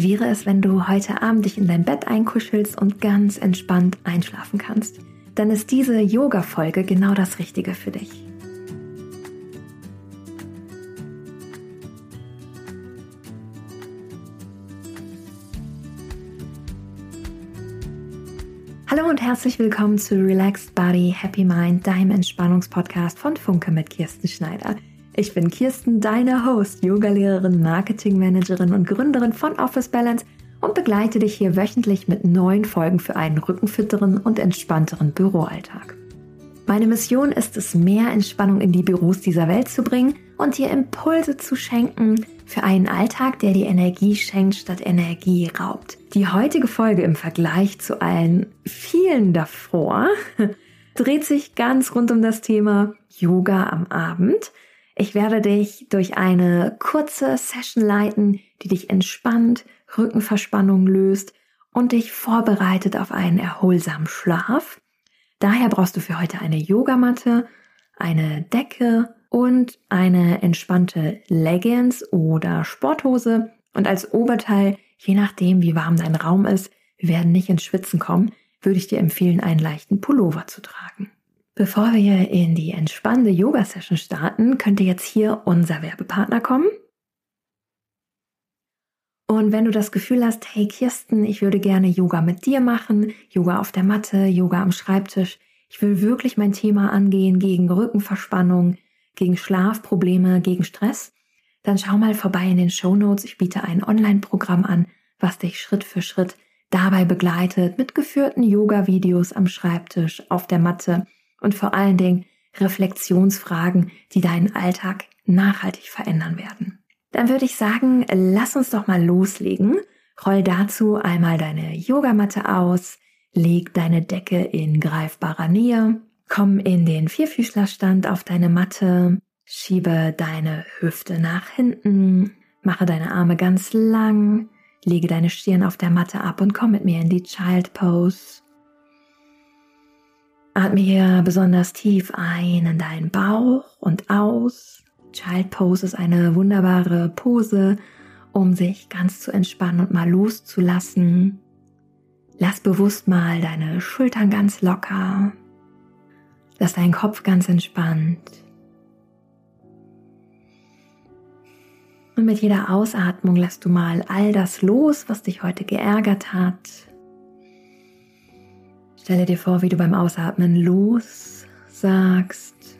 Wie wäre es, wenn du heute Abend dich in dein Bett einkuschelst und ganz entspannt einschlafen kannst? Dann ist diese Yoga-Folge genau das Richtige für dich. Hallo und herzlich willkommen zu Relaxed Body, Happy Mind, deinem Entspannungspodcast von Funke mit Kirsten Schneider. Ich bin Kirsten, deine Host, Yogalehrerin, Marketingmanagerin und Gründerin von Office Balance und begleite dich hier wöchentlich mit neuen Folgen für einen rückenfitteren und entspannteren Büroalltag. Meine Mission ist es, mehr Entspannung in die Büros dieser Welt zu bringen und dir Impulse zu schenken für einen Alltag, der dir Energie schenkt statt Energie raubt. Die heutige Folge im Vergleich zu allen vielen davor dreht sich ganz rund um das Thema Yoga am Abend – ich werde dich durch eine kurze Session leiten, die dich entspannt, Rückenverspannung löst und dich vorbereitet auf einen erholsamen Schlaf. Daher brauchst du für heute eine Yogamatte, eine Decke und eine entspannte Leggings oder Sporthose und als Oberteil, je nachdem wie warm dein Raum ist, wir werden nicht ins Schwitzen kommen, würde ich dir empfehlen, einen leichten Pullover zu tragen. Bevor wir in die entspannende Yoga-Session starten, könnte jetzt hier unser Werbepartner kommen. Und wenn du das Gefühl hast, hey Kirsten, ich würde gerne Yoga mit dir machen, Yoga auf der Matte, Yoga am Schreibtisch, ich will wirklich mein Thema angehen gegen Rückenverspannung, gegen Schlafprobleme, gegen Stress, dann schau mal vorbei in den Show Notes. Ich biete ein Online-Programm an, was dich Schritt für Schritt dabei begleitet mit geführten Yoga-Videos am Schreibtisch, auf der Matte und vor allen Dingen Reflexionsfragen, die deinen Alltag nachhaltig verändern werden. Dann würde ich sagen, lass uns doch mal loslegen. Roll dazu einmal deine Yogamatte aus, leg deine Decke in greifbarer Nähe, komm in den Vierfüßlerstand auf deine Matte, schiebe deine Hüfte nach hinten, mache deine Arme ganz lang, lege deine Stirn auf der Matte ab und komm mit mir in die Child Pose. Atme hier besonders tief ein in deinen Bauch und aus. Child Pose ist eine wunderbare Pose, um sich ganz zu entspannen und mal loszulassen. Lass bewusst mal deine Schultern ganz locker. Lass deinen Kopf ganz entspannt. Und mit jeder Ausatmung lässt du mal all das los, was dich heute geärgert hat, Stelle dir vor, wie du beim Ausatmen los sagst.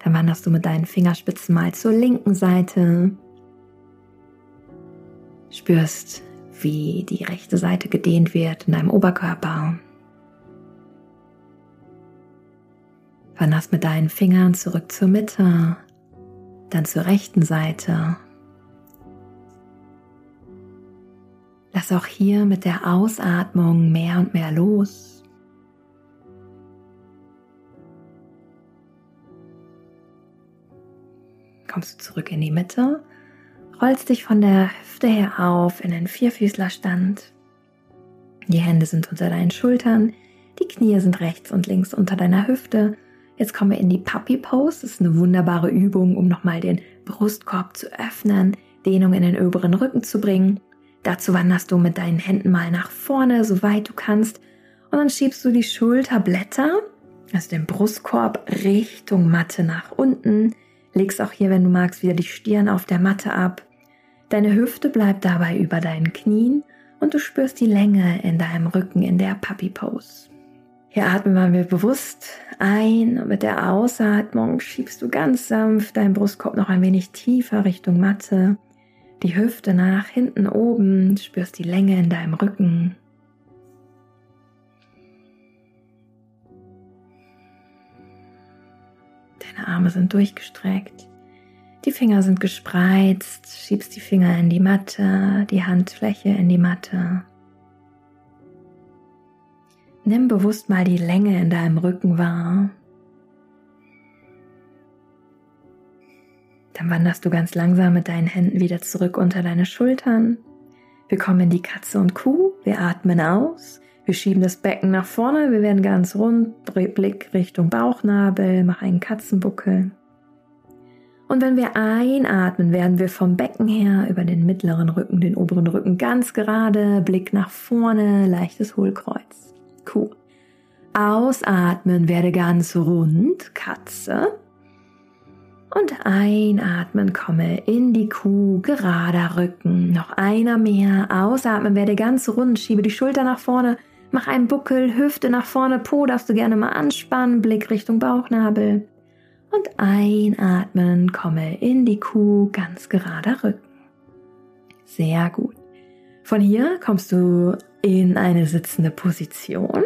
Dann wanderst du mit deinen Fingerspitzen mal zur linken Seite. Spürst, wie die rechte Seite gedehnt wird in deinem Oberkörper. Wanderst mit deinen Fingern zurück zur Mitte, dann zur rechten Seite Lass auch hier mit der Ausatmung mehr und mehr los. Kommst du zurück in die Mitte, rollst dich von der Hüfte her auf in den Vierfüßlerstand. Die Hände sind unter deinen Schultern, die Knie sind rechts und links unter deiner Hüfte. Jetzt kommen wir in die Puppy Pose. Das ist eine wunderbare Übung, um nochmal den Brustkorb zu öffnen, Dehnung in den oberen Rücken zu bringen. Dazu wanderst du mit deinen Händen mal nach vorne, so weit du kannst. Und dann schiebst du die Schulterblätter, also den Brustkorb, Richtung Matte nach unten. Legst auch hier, wenn du magst, wieder die Stirn auf der Matte ab. Deine Hüfte bleibt dabei über deinen Knien und du spürst die Länge in deinem Rücken in der Puppy Pose. Hier atmen wir bewusst ein und mit der Ausatmung schiebst du ganz sanft deinen Brustkorb noch ein wenig tiefer Richtung Matte die Hüfte nach hinten oben, spürst die Länge in deinem Rücken. Deine Arme sind durchgestreckt, die Finger sind gespreizt, schiebst die Finger in die Matte, die Handfläche in die Matte. Nimm bewusst mal die Länge in deinem Rücken wahr. Dann wanderst du ganz langsam mit deinen Händen wieder zurück unter deine Schultern. Wir kommen in die Katze und Kuh. Wir atmen aus. Wir schieben das Becken nach vorne. Wir werden ganz rund. Blick Richtung Bauchnabel. Mach einen Katzenbuckel. Und wenn wir einatmen, werden wir vom Becken her über den mittleren Rücken, den oberen Rücken ganz gerade, Blick nach vorne, leichtes Hohlkreuz. Kuh. Ausatmen, werde ganz rund, Katze. Und einatmen, komme in die Kuh, gerader Rücken. Noch einer mehr. Ausatmen, werde ganz rund, schiebe die Schulter nach vorne, mach einen Buckel, Hüfte nach vorne, Po darfst du gerne mal anspannen, Blick Richtung Bauchnabel. Und einatmen, komme in die Kuh, ganz gerader Rücken. Sehr gut. Von hier kommst du in eine sitzende Position,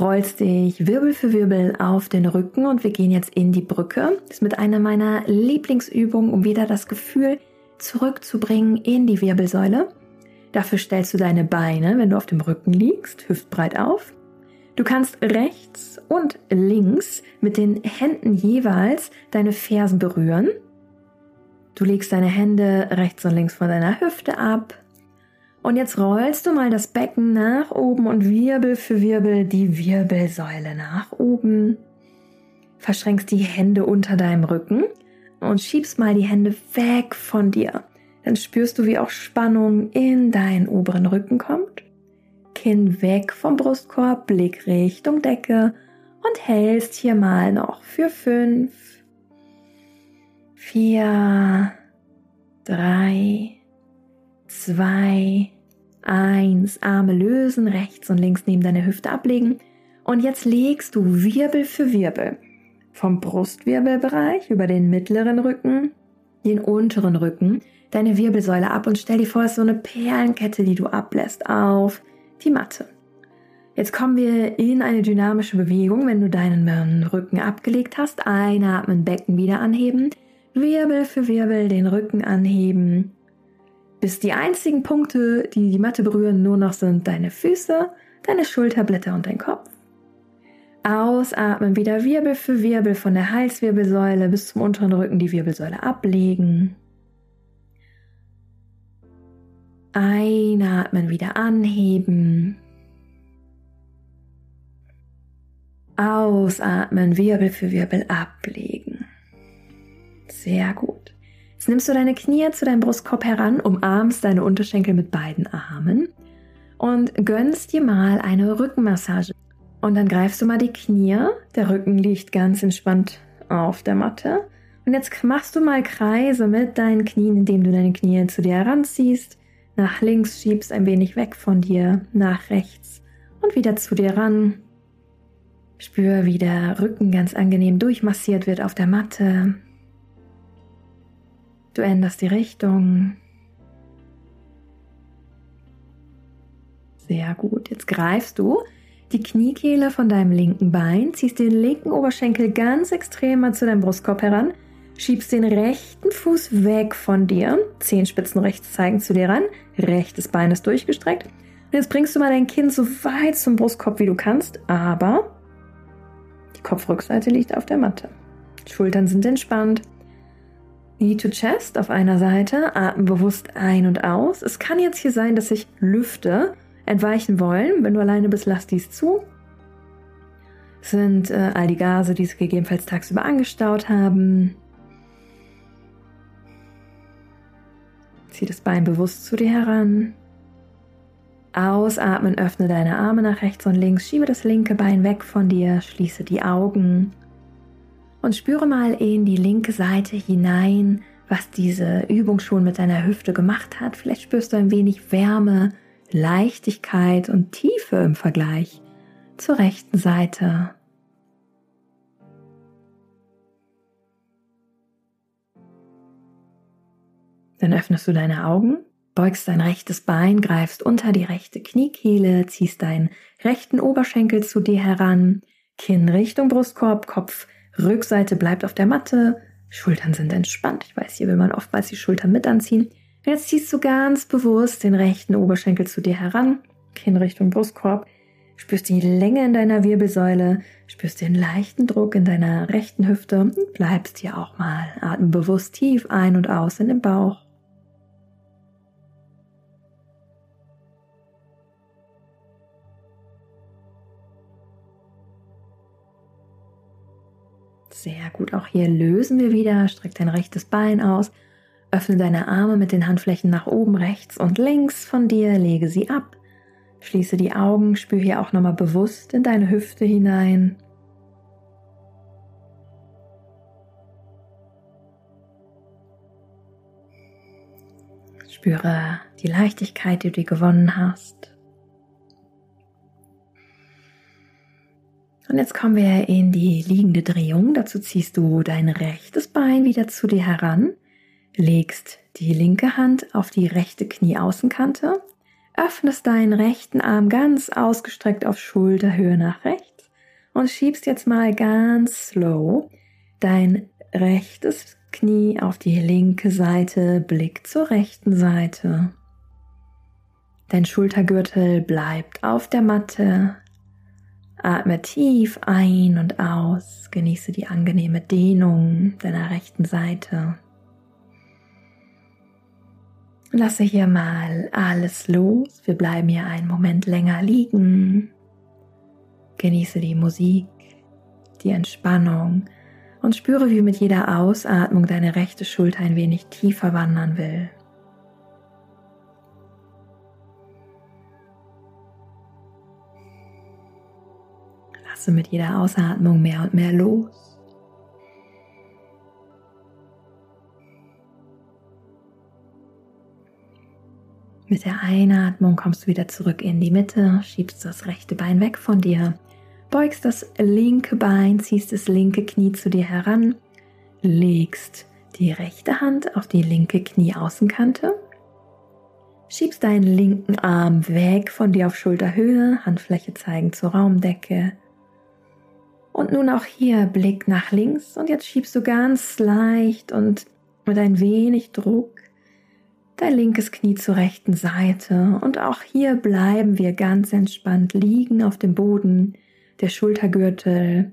rollst dich Wirbel für Wirbel auf den Rücken und wir gehen jetzt in die Brücke. Das ist mit einer meiner Lieblingsübungen, um wieder das Gefühl zurückzubringen in die Wirbelsäule. Dafür stellst du deine Beine, wenn du auf dem Rücken liegst, hüftbreit auf. Du kannst rechts und links mit den Händen jeweils deine Fersen berühren. Du legst deine Hände rechts und links von deiner Hüfte ab. Und jetzt rollst du mal das Becken nach oben und Wirbel für Wirbel die Wirbelsäule nach oben. Verschränkst die Hände unter deinem Rücken und schiebst mal die Hände weg von dir. Dann spürst du, wie auch Spannung in deinen oberen Rücken kommt. Kinn weg vom Brustkorb, Blick Richtung Decke und hältst hier mal noch für fünf, vier, drei, zwei, eins. Arme lösen, rechts und links neben deine Hüfte ablegen. Und jetzt legst du Wirbel für Wirbel vom Brustwirbelbereich über den mittleren Rücken, den unteren Rücken, deine Wirbelsäule ab und stell dir vor, es ist so eine Perlenkette, die du ablässt auf die Matte. Jetzt kommen wir in eine dynamische Bewegung, wenn du deinen Rücken abgelegt hast. Einatmen, Becken wieder anheben, Wirbel für Wirbel den Rücken anheben, bis die einzigen Punkte, die die Matte berühren, nur noch sind deine Füße, deine Schulterblätter und dein Kopf. Ausatmen, wieder Wirbel für Wirbel von der Halswirbelsäule bis zum unteren Rücken die Wirbelsäule ablegen. Einatmen, wieder anheben. Ausatmen, Wirbel für Wirbel ablegen. Sehr gut. Jetzt nimmst du deine Knie zu deinem Brustkorb heran, umarmst deine Unterschenkel mit beiden Armen und gönnst dir mal eine Rückenmassage. Und dann greifst du mal die Knie. Der Rücken liegt ganz entspannt auf der Matte. Und jetzt machst du mal Kreise mit deinen Knien, indem du deine Knie zu dir heranziehst, nach links schiebst ein wenig weg von dir, nach rechts und wieder zu dir ran. Spür, wie der Rücken ganz angenehm durchmassiert wird auf der Matte. Du änderst die Richtung. Sehr gut. Jetzt greifst du die Kniekehle von deinem linken Bein, ziehst den linken Oberschenkel ganz extrem mal zu deinem Brustkorb heran, schiebst den rechten Fuß weg von dir, Zehenspitzen rechts zeigen zu dir ran, rechtes Bein ist durchgestreckt. Und jetzt bringst du mal dein Kinn so weit zum Brustkorb wie du kannst, aber Kopfrückseite liegt auf der Matte. Schultern sind entspannt. Knee to Chest auf einer Seite, atmen bewusst ein und aus. Es kann jetzt hier sein, dass sich Lüfte entweichen wollen. Wenn du alleine bist, lass dies zu. Das sind äh, all die Gase, die sich gegebenenfalls tagsüber angestaut haben. Zieh das Bein bewusst zu dir heran. Ausatmen, öffne deine Arme nach rechts und links, schiebe das linke Bein weg von dir, schließe die Augen und spüre mal in die linke Seite hinein, was diese Übung schon mit deiner Hüfte gemacht hat. Vielleicht spürst du ein wenig Wärme, Leichtigkeit und Tiefe im Vergleich zur rechten Seite. Dann öffnest du deine Augen Beugst dein rechtes Bein, greifst unter die rechte Kniekehle, ziehst deinen rechten Oberschenkel zu dir heran, Kinn Richtung Brustkorb, Kopf, Rückseite bleibt auf der Matte, Schultern sind entspannt. Ich weiß, hier will man oftmals die Schultern mit anziehen. Jetzt ziehst du ganz bewusst den rechten Oberschenkel zu dir heran, Kinn Richtung Brustkorb, spürst die Länge in deiner Wirbelsäule, spürst den leichten Druck in deiner rechten Hüfte und bleibst hier auch mal. Atmen bewusst tief ein und aus in den Bauch. Sehr gut. Auch hier lösen wir wieder. Streck dein rechtes Bein aus. Öffne deine Arme mit den Handflächen nach oben, rechts und links von dir. Lege sie ab. Schließe die Augen. Spür hier auch nochmal bewusst in deine Hüfte hinein. Spüre die Leichtigkeit, die du gewonnen hast. Und jetzt kommen wir in die liegende Drehung. Dazu ziehst du dein rechtes Bein wieder zu dir heran, legst die linke Hand auf die rechte Knieaußenkante, öffnest deinen rechten Arm ganz ausgestreckt auf Schulterhöhe nach rechts und schiebst jetzt mal ganz slow dein rechtes Knie auf die linke Seite, Blick zur rechten Seite. Dein Schultergürtel bleibt auf der Matte, Atme tief ein und aus. Genieße die angenehme Dehnung deiner rechten Seite. Lasse hier mal alles los. Wir bleiben hier einen Moment länger liegen. Genieße die Musik, die Entspannung und spüre, wie mit jeder Ausatmung deine rechte Schulter ein wenig tiefer wandern will. Lasse mit jeder Ausatmung mehr und mehr los. Mit der Einatmung kommst du wieder zurück in die Mitte, schiebst das rechte Bein weg von dir, beugst das linke Bein, ziehst das linke Knie zu dir heran, legst die rechte Hand auf die linke Knieaußenkante, schiebst deinen linken Arm weg von dir auf Schulterhöhe, Handfläche zeigen zur Raumdecke, und nun auch hier Blick nach links und jetzt schiebst du ganz leicht und mit ein wenig Druck dein linkes Knie zur rechten Seite und auch hier bleiben wir ganz entspannt liegen auf dem Boden. Der Schultergürtel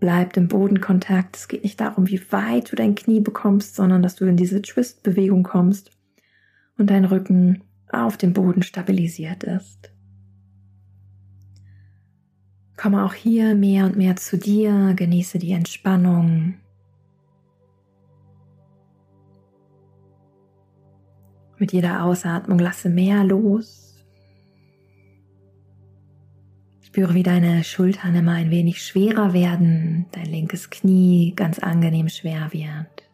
bleibt im Bodenkontakt. Es geht nicht darum, wie weit du dein Knie bekommst, sondern dass du in diese Twist-Bewegung kommst und dein Rücken auf dem Boden stabilisiert ist. Komme auch hier mehr und mehr zu dir, genieße die Entspannung. Mit jeder Ausatmung lasse mehr los. Spüre, wie deine Schultern immer ein wenig schwerer werden, dein linkes Knie ganz angenehm schwer wird.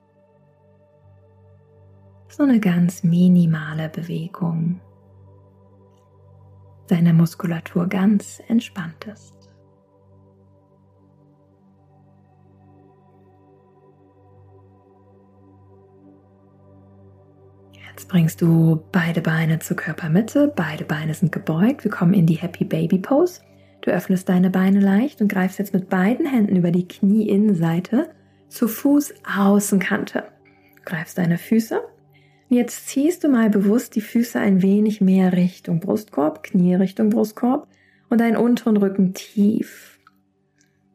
So eine ganz minimale Bewegung. Deine Muskulatur ganz entspannt ist. Jetzt bringst du beide Beine zur Körpermitte, beide Beine sind gebeugt. Wir kommen in die Happy Baby Pose. Du öffnest deine Beine leicht und greifst jetzt mit beiden Händen über die Knieinnenseite zur Fußaußenkante. Greifst deine Füße. Und jetzt ziehst du mal bewusst die Füße ein wenig mehr Richtung Brustkorb, Knie Richtung Brustkorb und deinen unteren Rücken tief.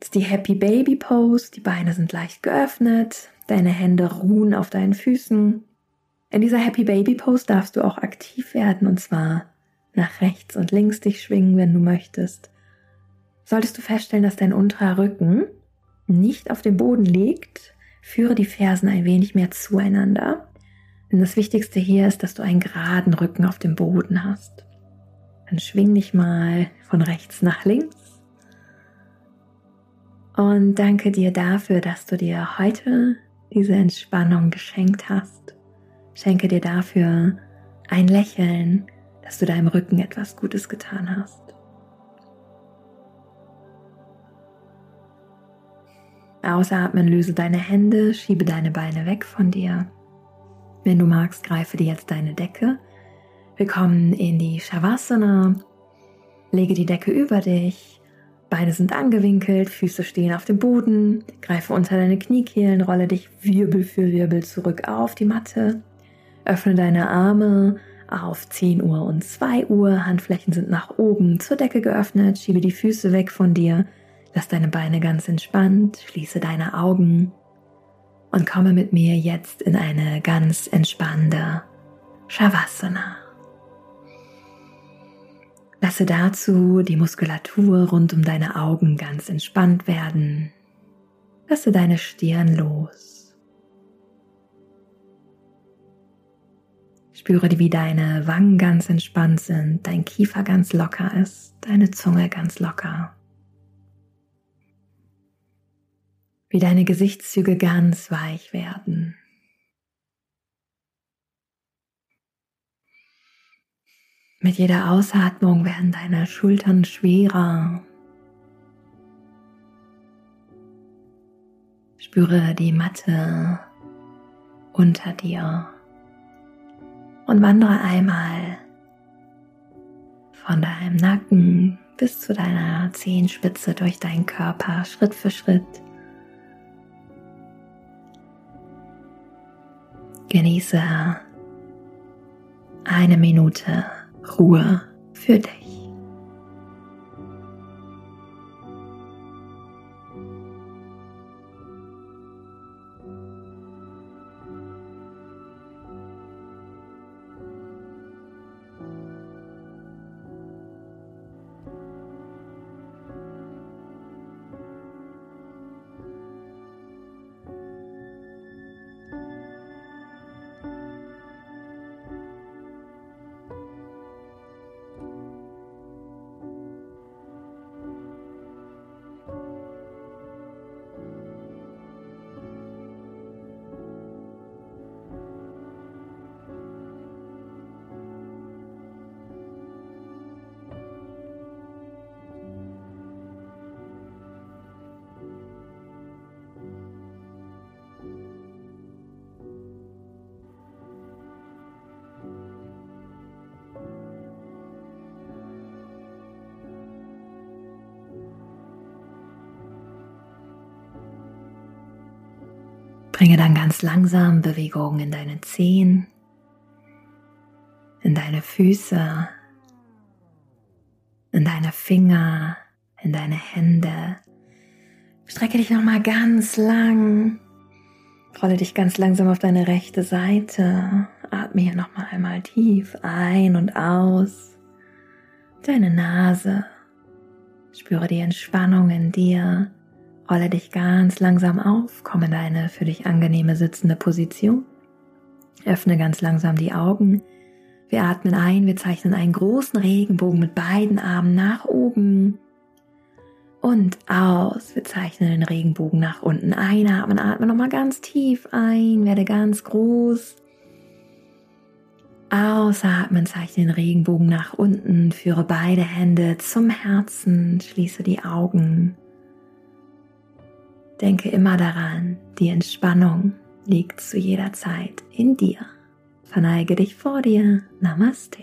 Ist die Happy Baby Pose. Die Beine sind leicht geöffnet. Deine Hände ruhen auf deinen Füßen. In dieser Happy Baby Pose darfst du auch aktiv werden und zwar nach rechts und links dich schwingen, wenn du möchtest. Solltest du feststellen, dass dein unterer Rücken nicht auf dem Boden liegt, führe die Fersen ein wenig mehr zueinander. Denn das Wichtigste hier ist, dass du einen geraden Rücken auf dem Boden hast. Dann schwing dich mal von rechts nach links. Und danke dir dafür, dass du dir heute diese Entspannung geschenkt hast. Schenke dir dafür ein Lächeln, dass du deinem Rücken etwas Gutes getan hast. Ausatmen, löse deine Hände, schiebe deine Beine weg von dir. Wenn du magst, greife dir jetzt deine Decke. Wir kommen in die Shavasana. Lege die Decke über dich. Beine sind angewinkelt, Füße stehen auf dem Boden. Greife unter deine Kniekehlen, rolle dich Wirbel für Wirbel zurück auf die Matte. Öffne deine Arme auf 10 Uhr und 2 Uhr. Handflächen sind nach oben zur Decke geöffnet. Schiebe die Füße weg von dir. Lass deine Beine ganz entspannt. Schließe deine Augen und komme mit mir jetzt in eine ganz entspannende Shavasana. Lasse dazu die Muskulatur rund um deine Augen ganz entspannt werden. Lasse deine Stirn los. Spüre, wie deine Wangen ganz entspannt sind, dein Kiefer ganz locker ist, deine Zunge ganz locker. Wie deine Gesichtszüge ganz weich werden. Mit jeder Ausatmung werden deine Schultern schwerer. Spüre die Matte unter dir und wandere einmal von deinem Nacken bis zu deiner Zehenspitze durch deinen Körper Schritt für Schritt. Genieße eine Minute Ruhe für dich. Bringe dann ganz langsam Bewegungen in deine Zehen, in deine Füße, in deine Finger, in deine Hände. Strecke dich nochmal ganz lang. Rolle dich ganz langsam auf deine rechte Seite. Atme hier nochmal einmal tief ein und aus. Deine Nase. Spüre die Entspannung in dir. Rolle dich ganz langsam auf, komm in deine für dich angenehme sitzende Position. Öffne ganz langsam die Augen. Wir atmen ein, wir zeichnen einen großen Regenbogen mit beiden Armen nach oben. Und aus, wir zeichnen den Regenbogen nach unten. Einatmen, atme nochmal ganz tief ein, werde ganz groß. Ausatmen, zeichne den Regenbogen nach unten, führe beide Hände zum Herzen, schließe die Augen. Denke immer daran, die Entspannung liegt zu jeder Zeit in dir. Verneige dich vor dir. Namaste.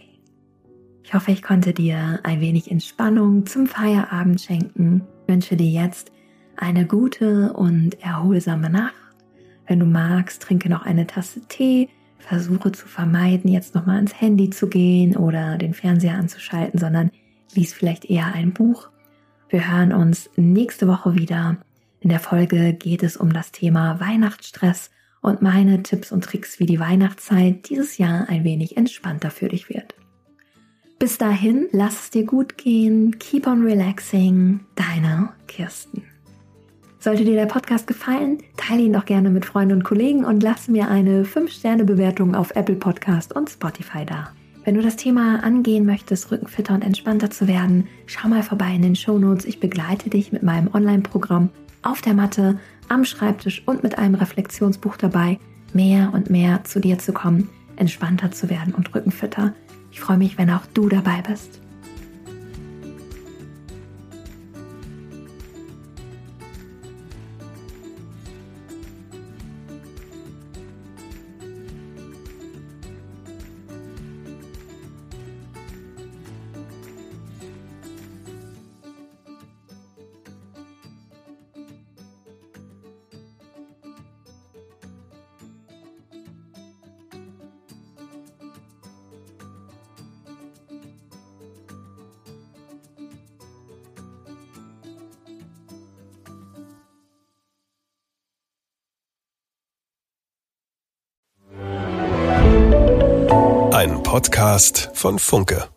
Ich hoffe, ich konnte dir ein wenig Entspannung zum Feierabend schenken. Ich wünsche dir jetzt eine gute und erholsame Nacht. Wenn du magst, trinke noch eine Tasse Tee. Versuche zu vermeiden, jetzt nochmal ans Handy zu gehen oder den Fernseher anzuschalten, sondern lies vielleicht eher ein Buch. Wir hören uns nächste Woche wieder in der Folge geht es um das Thema Weihnachtsstress und meine Tipps und Tricks, wie die Weihnachtszeit dieses Jahr ein wenig entspannter für dich wird. Bis dahin, lass es dir gut gehen, keep on relaxing, deine Kirsten. Sollte dir der Podcast gefallen, teile ihn doch gerne mit Freunden und Kollegen und lass mir eine 5-Sterne-Bewertung auf Apple Podcast und Spotify da. Wenn du das Thema angehen möchtest, rückenfitter und entspannter zu werden, schau mal vorbei in den Show Notes. Ich begleite dich mit meinem Online-Programm auf der Matte, am Schreibtisch und mit einem Reflexionsbuch dabei, mehr und mehr zu dir zu kommen, entspannter zu werden und rückenfitter. Ich freue mich, wenn auch du dabei bist. Podcast von Funke.